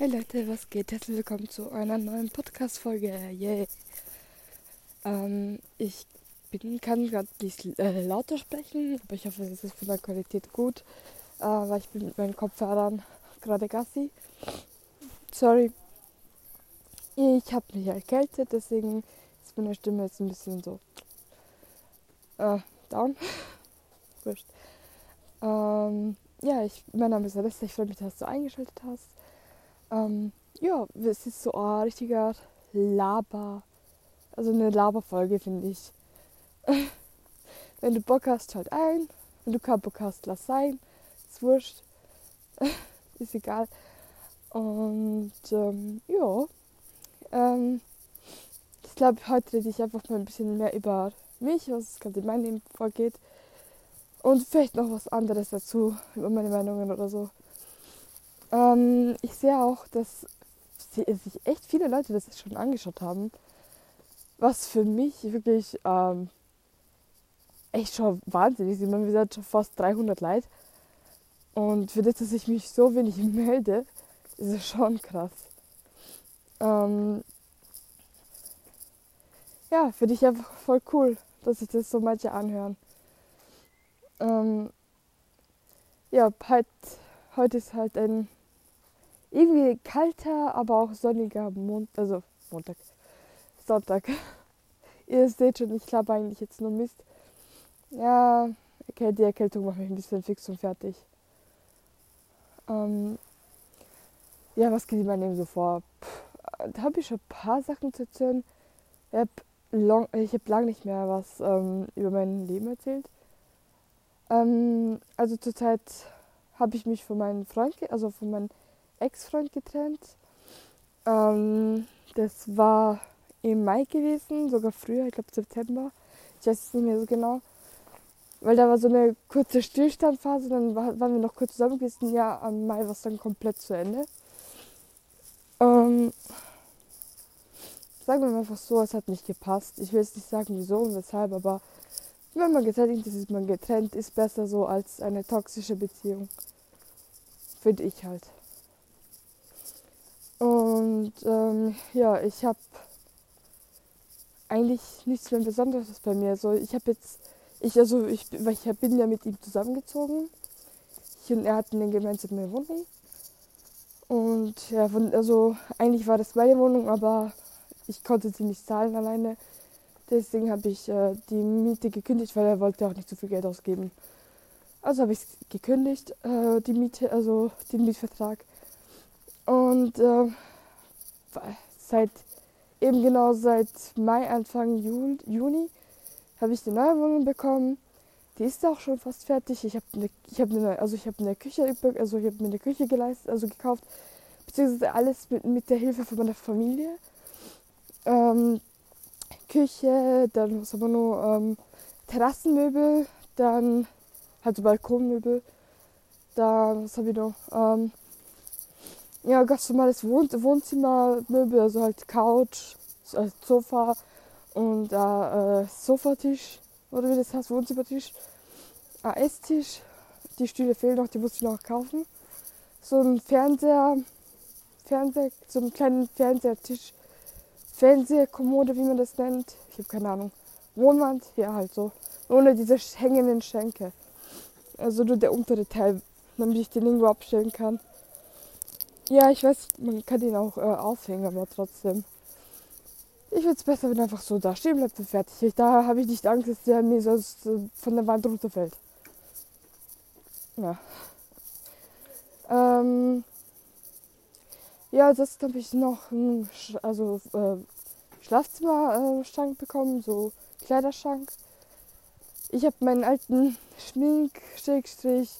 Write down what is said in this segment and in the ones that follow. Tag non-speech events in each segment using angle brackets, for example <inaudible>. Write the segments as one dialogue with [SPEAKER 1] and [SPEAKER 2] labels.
[SPEAKER 1] Hey Leute, was geht? Herzlich willkommen zu einer neuen Podcast-Folge. Yay! Ähm, ich bin, kann gerade nicht äh, lauter sprechen, aber ich hoffe, es ist von der Qualität gut, äh, weil ich bin mit meinen Kopfhörern gerade Gassi. Sorry. Ich habe mich erkältet, deswegen ist meine Stimme jetzt ein bisschen so äh, down. <laughs> Wurscht. Ähm, ja, ich, mein Name ist Alessa, ich freue mich, dass du eingeschaltet hast. Ähm, ja, es ist so ein richtiger Laber, also eine Laberfolge, finde ich. <laughs> Wenn du Bock hast, halt ein. Wenn du keinen Bock hast, lass sein. Ist wurscht. <laughs> ist egal. Und ähm, ja, ähm, ich glaube, heute rede ich einfach mal ein bisschen mehr über mich, was gerade in meinem Leben vorgeht. Und vielleicht noch was anderes dazu, über meine Meinungen oder so. Ähm, ich sehe auch, dass sich echt viele Leute das schon angeschaut haben. Was für mich wirklich ähm, echt schon wahnsinnig ist. Man gesagt, schon fast 300 Leute. Und für das, dass ich mich so wenig <laughs> melde, ist es schon krass. Ähm, ja, finde ich einfach voll cool, dass sich das so manche anhören. Ähm, ja, halt, heute ist halt ein irgendwie kalter, aber auch sonniger Mond, also Montag, Sonntag. <laughs> Ihr seht schon, ich glaube eigentlich jetzt nur Mist. Ja, okay, die Erkältung macht mich ein bisschen fix und fertig. Ähm, ja, was geht in meinem Leben so vor? Da habe ich schon ein paar Sachen zu erzählen. Ich habe lang, hab lange nicht mehr was ähm, über mein Leben erzählt. Ähm, also zurzeit habe ich mich von meinem Freund, also von meinem Ex-Freund getrennt. Ähm, das war im Mai gewesen, sogar früher, ich glaube September. Ich weiß es nicht mehr so genau. Weil da war so eine kurze Stillstandphase, dann war, waren wir noch kurz zusammen gewesen. Ja, am Mai war es dann komplett zu Ende. Ähm, sagen wir mal einfach so, es hat nicht gepasst. Ich will jetzt nicht sagen, wieso und weshalb, aber wenn man getrennt ist, ist man getrennt, ist besser so als eine toxische Beziehung. Finde ich halt. Und ähm, ja, ich habe eigentlich nichts mehr Besonderes bei mir. So, ich habe jetzt, ich also ich, weil ich bin ja mit ihm zusammengezogen. Ich und er hatten eine gemeinsame Wohnung. Und ja, von, also eigentlich war das meine Wohnung, aber ich konnte sie nicht zahlen alleine. Deswegen habe ich äh, die Miete gekündigt, weil er wollte auch nicht so viel Geld ausgeben. Also habe ich gekündigt, äh, die Miete, also den Mietvertrag. Und äh, seit eben genau seit Mai, Anfang Juli, Juni habe ich eine neue Wohnung bekommen. Die ist auch schon fast fertig. Ich habe eine, ich habe also ich habe Küche, also ich habe mir eine Küche geleistet, also gekauft, beziehungsweise alles mit, mit der Hilfe von meiner Familie. Ähm, Küche, dann was wir noch, ähm, Terrassenmöbel, dann halt so Balkonmöbel, dann was habe ich noch, ähm, ja, ganz normales Wohn Wohnzimmermöbel, also halt Couch, also Sofa und äh, Sofatisch, oder wie das heißt, Wohnzimmertisch, ein Esstisch, die Stühle fehlen noch, die muss ich noch kaufen. So ein Fernseher, Fernseher, so einen kleinen Fernsehertisch, Fernsehkommode, wie man das nennt, ich habe keine Ahnung. Wohnwand, ja halt so, ohne diese hängenden Schenke. Also nur der untere Teil, damit ich den irgendwo abstellen kann. Ja, ich weiß, man kann ihn auch äh, aufhängen, aber trotzdem. Ich finde es besser, wenn er einfach so da stehen bleibt und fertig. Da habe ich nicht Angst, dass der mir sonst äh, von der Wand runterfällt. Ja. Ähm, ja, das habe ich noch einen Sch also, äh, Schlafzimmerschrank bekommen, so Kleiderschrank. Ich habe meinen alten Schmink-Schrägstrich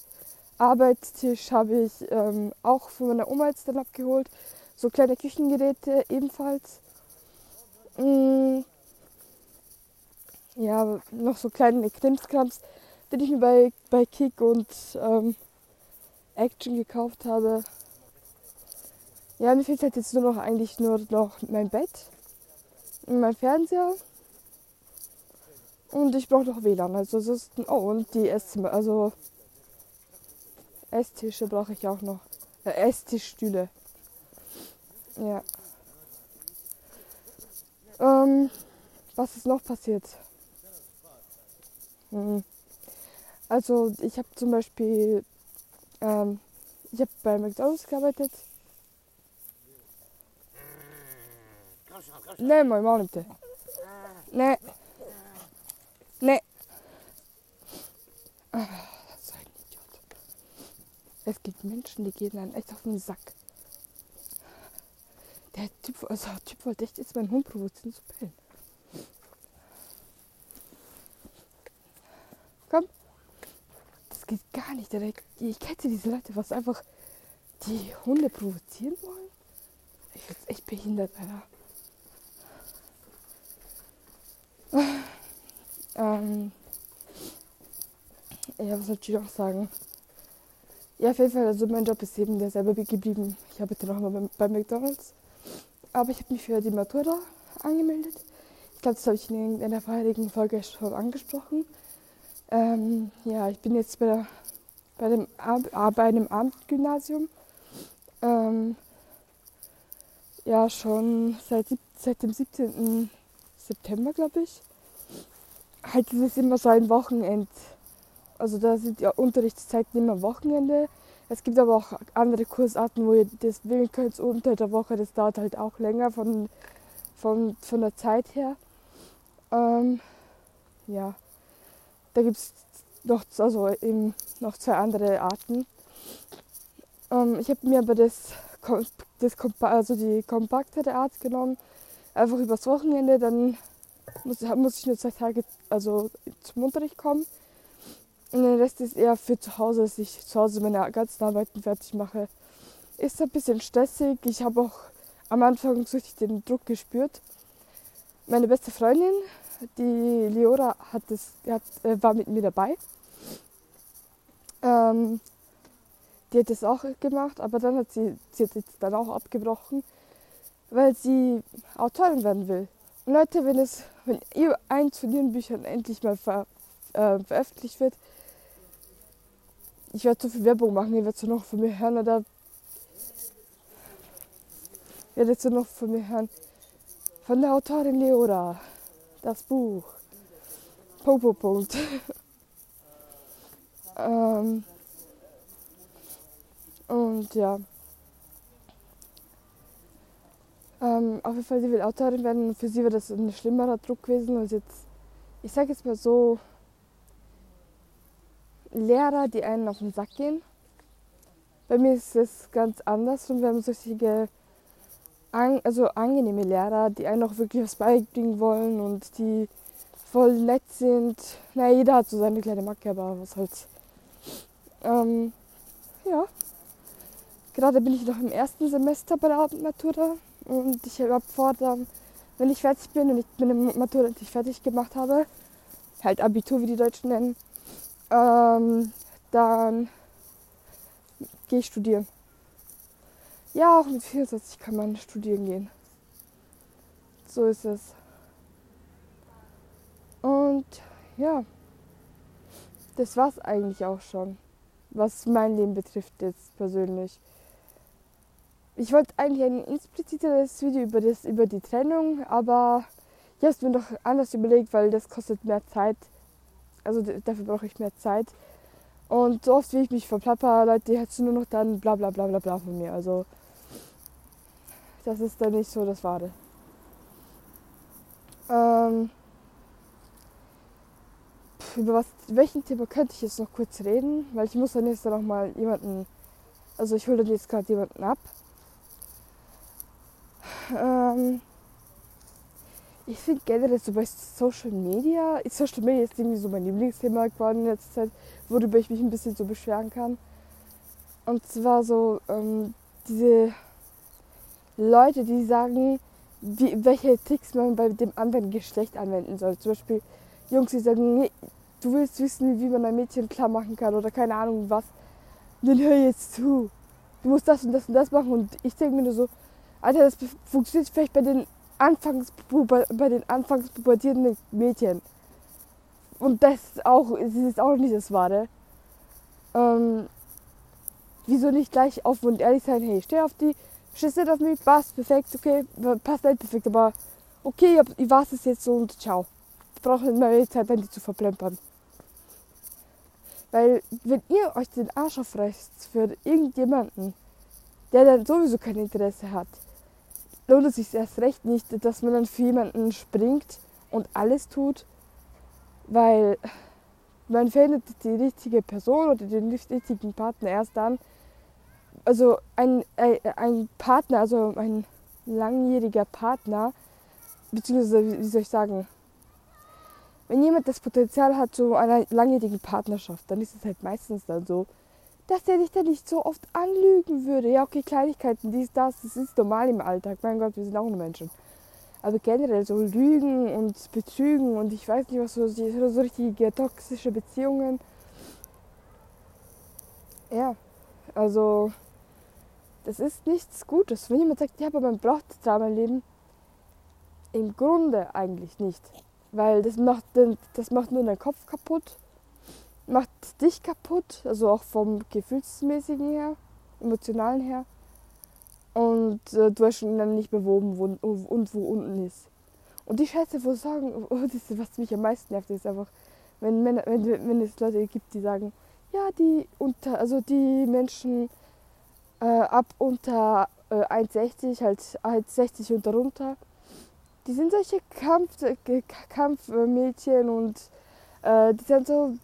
[SPEAKER 1] Arbeitstisch habe ich ähm, auch von meiner Oma jetzt dann abgeholt. So kleine Küchengeräte ebenfalls. Mm, ja, noch so kleine Krimskrams, den ich mir bei, bei Kick und ähm, Action gekauft habe. Ja, mir fehlt halt jetzt nur noch eigentlich nur noch mein Bett, mein Fernseher und ich brauche noch WLAN. Also ist, oh und die Esszimmer, also Esstische brauche ich auch noch. Äh, Esstischstühle. Ja. Ähm, was ist noch passiert? Hm. Also ich habe zum Beispiel, ähm, ich habe bei McDonald's gearbeitet. Nee, mooi man inte. Nee. Nee. Ah, so ein Idiot. Es gibt Menschen, die gehen dann echt auf den Sack. Der Typ, also der Typ wollte echt jetzt meinen Hund provozieren zu bellen. Komm. Das geht gar nicht. Ich kenne diese Leute, was einfach die Hunde provozieren wollen. Ich bin echt behindert, Alter. Ähm, ja, was soll ich noch sagen? Ja, auf jeden Fall, also mein Job ist eben derselbe geblieben. Ich arbeite noch mal bei, McDonalds. Aber ich habe mich für die Matura angemeldet. Ich glaube, das habe ich in der vorherigen Folge schon angesprochen. Ähm, ja, ich bin jetzt bei, der, bei, dem, bei einem Abendgymnasium. Ähm, ja, schon seit, seit dem 17. September, glaube ich. Halt, ist immer so ein Wochenend. Also da sind ja Unterrichtszeiten immer Wochenende. Es gibt aber auch andere Kursarten, wo ihr das wählen könnt unter der Woche. Das dauert halt auch länger von, von, von der Zeit her. Ähm, ja, da gibt es noch, also noch zwei andere Arten. Ähm, ich habe mir aber das, das also die kompaktere Art genommen, einfach übers Wochenende. Dann muss, muss ich nur zwei Tage also zum Unterricht kommen. Und der Rest ist eher für zu Hause, dass ich zu Hause meine ganzen Arbeiten fertig mache. Ist ein bisschen stressig. Ich habe auch am Anfang so richtig den Druck gespürt. Meine beste Freundin, die Leora, hat das, hat, äh, war mit mir dabei. Ähm, die hat das auch gemacht, aber dann hat sie, sie hat jetzt dann auch abgebrochen, weil sie Autorin werden will. Und Leute, wenn es, wenn ihr eins von ihren Büchern endlich mal ver, äh, veröffentlicht wird, ich werde so viel Werbung machen, ihr werdet noch von mir hören oder ihr werdet noch von mir hören. Von der Autorin Leora. Das Buch. Punkt, Punkt, Punkt. <laughs> ähm, und ja. Ähm, auf jeden Fall, sie will Autorin werden für sie war das ein schlimmerer Druck gewesen als jetzt, ich sage jetzt mal so, Lehrer, die einen auf den Sack gehen. Bei mir ist es ganz anders und wir haben solche an, also angenehme Lehrer, die einen auch wirklich was beibringen wollen und die voll nett sind. Na, jeder hat so seine kleine Macke, aber was halt. Ähm, ja. Gerade bin ich noch im ersten Semester bei der Abendmatura und ich habe vor, dann, wenn ich fertig bin und ich meine Matura endlich fertig gemacht habe, halt Abitur, wie die Deutschen nennen, ähm, dann gehe ich studieren. Ja, auch mit 64 kann man studieren gehen. So ist es. Und ja, das war's eigentlich auch schon, was mein Leben betrifft jetzt persönlich. Ich wollte eigentlich ein expliziteres Video über, das, über die Trennung, aber ich habe es mir doch anders überlegt, weil das kostet mehr Zeit. Also dafür brauche ich mehr Zeit. Und so oft wie ich mich verplapper, Leute, hättest du nur noch dann bla bla bla bla bla von mir. Also das ist dann nicht so das Wahre. Ähm, über was, welchen Thema könnte ich jetzt noch kurz reden? Weil ich muss dann jetzt noch mal jemanden, also ich hole dann jetzt gerade jemanden ab. Ähm, ich finde generell so bei Social Media, Social Media ist irgendwie so mein Lieblingsthema geworden in letzter Zeit, worüber ich mich ein bisschen so beschweren kann. Und zwar so ähm, diese Leute, die sagen, wie, welche Tricks man bei dem anderen Geschlecht anwenden soll. Zum Beispiel Jungs, die sagen, nee, du willst wissen, wie man ein Mädchen klar machen kann oder keine Ahnung was. Dann hör jetzt zu. Du musst das und das und das machen. Und ich denke mir nur so, Alter, das funktioniert vielleicht bei den Anfangs bei den anfangs pubertierenden Mädchen. Und das ist auch, das ist auch nicht das Wahre. Ähm, wieso nicht gleich offen und ehrlich sein, hey, steh auf die, Schiss nicht auf mich, passt perfekt, okay, passt nicht perfekt, aber okay, ich weiß es jetzt so und ciao. Ich brauche nicht mehr Zeit, an die zu verplempern. Weil, wenn ihr euch den Arsch aufreißt für irgendjemanden, der dann sowieso kein Interesse hat, lohnt es sich erst recht nicht, dass man dann für jemanden springt und alles tut, weil man findet die richtige Person oder den richtigen Partner erst dann. Also ein, ein Partner, also ein langjähriger Partner, beziehungsweise wie soll ich sagen, wenn jemand das Potenzial hat zu einer langjährigen Partnerschaft, dann ist es halt meistens dann so, dass der dich dann nicht so oft anlügen würde. Ja, okay, Kleinigkeiten, dies, das, das ist normal im Alltag. Mein Gott, wir sind auch nur Menschen. Aber generell so Lügen und Betrügen und ich weiß nicht was, so, so richtige toxische Beziehungen. Ja, also das ist nichts Gutes. Wenn jemand sagt, ja, aber man braucht das Drama-Leben, im Grunde eigentlich nicht. Weil das macht, den, das macht nur deinen Kopf kaputt, macht dich kaputt, also auch vom Gefühlsmäßigen her, emotionalen her. Und äh, du hast schon dann nicht mehr wo und wo unten ist. Und die Scheiße, wo sagen, <laughs> oh, das, was mich am meisten nervt, ist einfach, wenn, Männer, wenn, wenn es Leute gibt, die sagen, ja, die unter, also die Menschen äh, ab unter äh, 1,60, halt 1,60 und darunter, die sind solche Kampf, Kampfmädchen und äh, die sind so,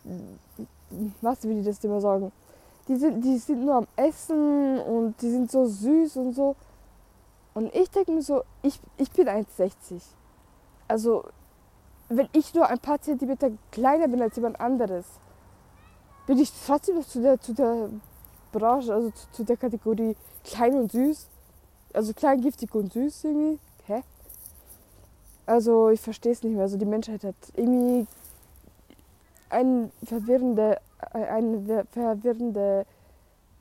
[SPEAKER 1] was will ich das immer sagen? Die sind, die sind nur am Essen und die sind so süß und so. Und ich denke mir so, ich, ich bin 1,60. Also, wenn ich nur ein paar Zentimeter kleiner bin als jemand anderes, bin ich trotzdem noch zu der, zu der Branche, also zu, zu der Kategorie klein und süß. Also klein, giftig und süß irgendwie. Hä? Also ich verstehe es nicht mehr. Also die Menschheit hat irgendwie eine verwirrende, eine verwirrende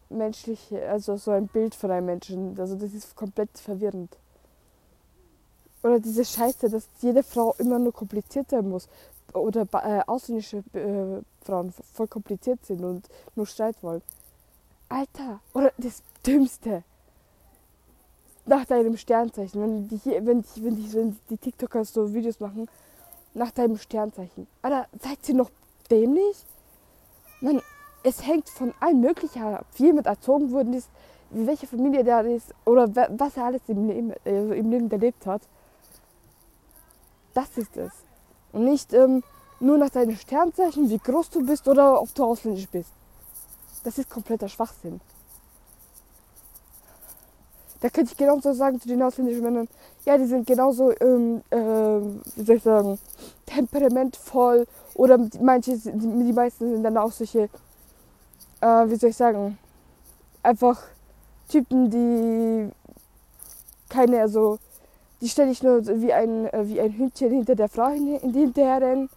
[SPEAKER 1] menschliche, also so ein Bild von einem Menschen. Also das ist komplett verwirrend. Oder diese Scheiße, dass jede Frau immer nur kompliziert sein muss. Oder äh, ausländische äh, Frauen voll kompliziert sind und nur Streit wollen. Alter, oder das Dümmste nach deinem Sternzeichen. Wenn die, wenn die, wenn die, wenn die TikToker so Videos machen, nach deinem Sternzeichen. Alter, seid ihr noch dämlich? Man, es hängt von allem Möglichen ab, wie jemand erzogen worden ist, welche Familie der ist oder was er alles im Leben, also im Leben erlebt hat. Das ist es. Und nicht ähm, nur nach deinem Sternzeichen, wie groß du bist oder ob du ausländisch bist. Das ist kompletter Schwachsinn. Da könnte ich genauso sagen zu den ausländischen Männern, ja, die sind genauso, ähm, äh, wie soll ich sagen, temperamentvoll oder manche, die, die meisten sind dann auch solche, äh, wie soll ich sagen, einfach Typen, die keine, also die stelle ich nur wie ein, äh, wie ein Hündchen hinter der Frau hin, hinterher rennen.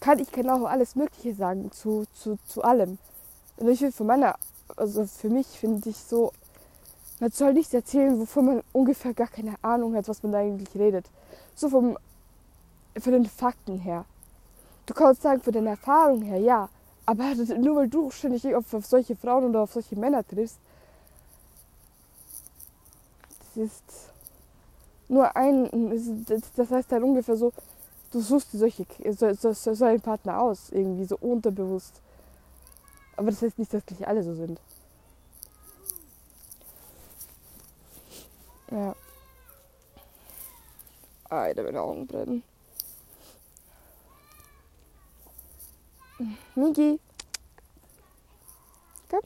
[SPEAKER 1] Kann ich genau alles Mögliche sagen zu, zu, zu allem. Und ich will von meiner, also für mich finde ich so man soll nichts erzählen, wovon man ungefähr gar keine Ahnung hat, was man da eigentlich redet. So vom, von den Fakten her. Du kannst sagen, von den Erfahrungen her, ja. Aber <laughs> nur weil du ständig auf, auf solche Frauen oder auf solche Männer triffst, das ist nur ein, das heißt dann ungefähr so, du suchst dir solche, so, so, so einen Partner aus, irgendwie so unterbewusst. Aber das heißt nicht, dass gleich alle so sind. Ja. Alter, meine Augen brennen. Migi. Komm.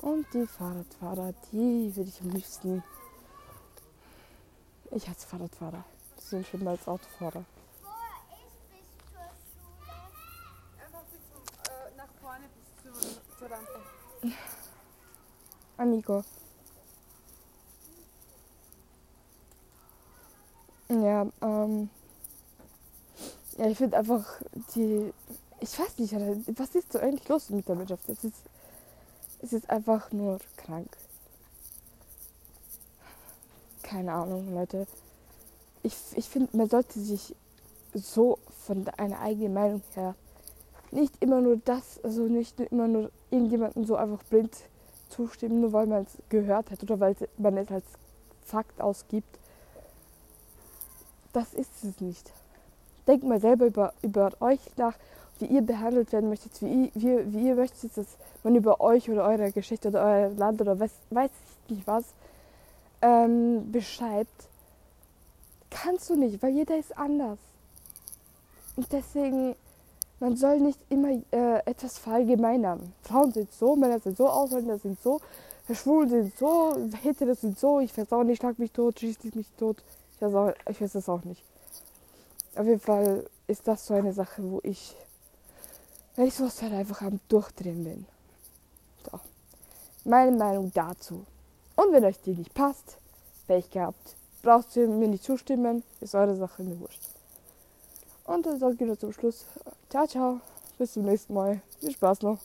[SPEAKER 1] Und die Fahrradfahrer, die will ich am liebsten. Ich hasse Fahrradfahrer. Die sind schon als Autofahrer. Amigo. Ja, ähm. Ja, ich finde einfach die. Ich weiß nicht, was ist so eigentlich los mit der Wirtschaft? Es ist, es ist einfach nur krank. Keine Ahnung, Leute. Ich, ich finde, man sollte sich so von einer eigenen Meinung her nicht immer nur das, also nicht immer nur irgendjemanden so einfach blind zustimmen, nur weil man es gehört hat oder weil man es als Fakt ausgibt. Das ist es nicht. Denkt mal selber über, über euch nach, wie ihr behandelt werden möchtet, wie, wie, wie ihr möchtet, dass man über euch oder eure Geschichte oder euer Land oder weiß, weiß ich nicht was ähm, beschreibt. Kannst du nicht, weil jeder ist anders. Und deswegen man soll nicht immer äh, etwas verallgemeinern. Frauen sind so, Männer sind so, Ausländer sind so, Schwulen sind so, Hetero sind so, ich weiß auch nicht, schlag mich tot, schießt mich tot. Ich weiß, auch, ich weiß das auch nicht. Auf jeden Fall ist das so eine Sache, wo ich, wenn ich sowas halt einfach am Durchdrehen bin. So. Meine Meinung dazu. Und wenn euch die nicht passt, Pech gehabt. Brauchst du mir nicht zustimmen, ist eure Sache, mir wurscht. Und dann sage ich nur zum Schluss, ciao, ciao, bis zum nächsten Mal. Viel Spaß noch.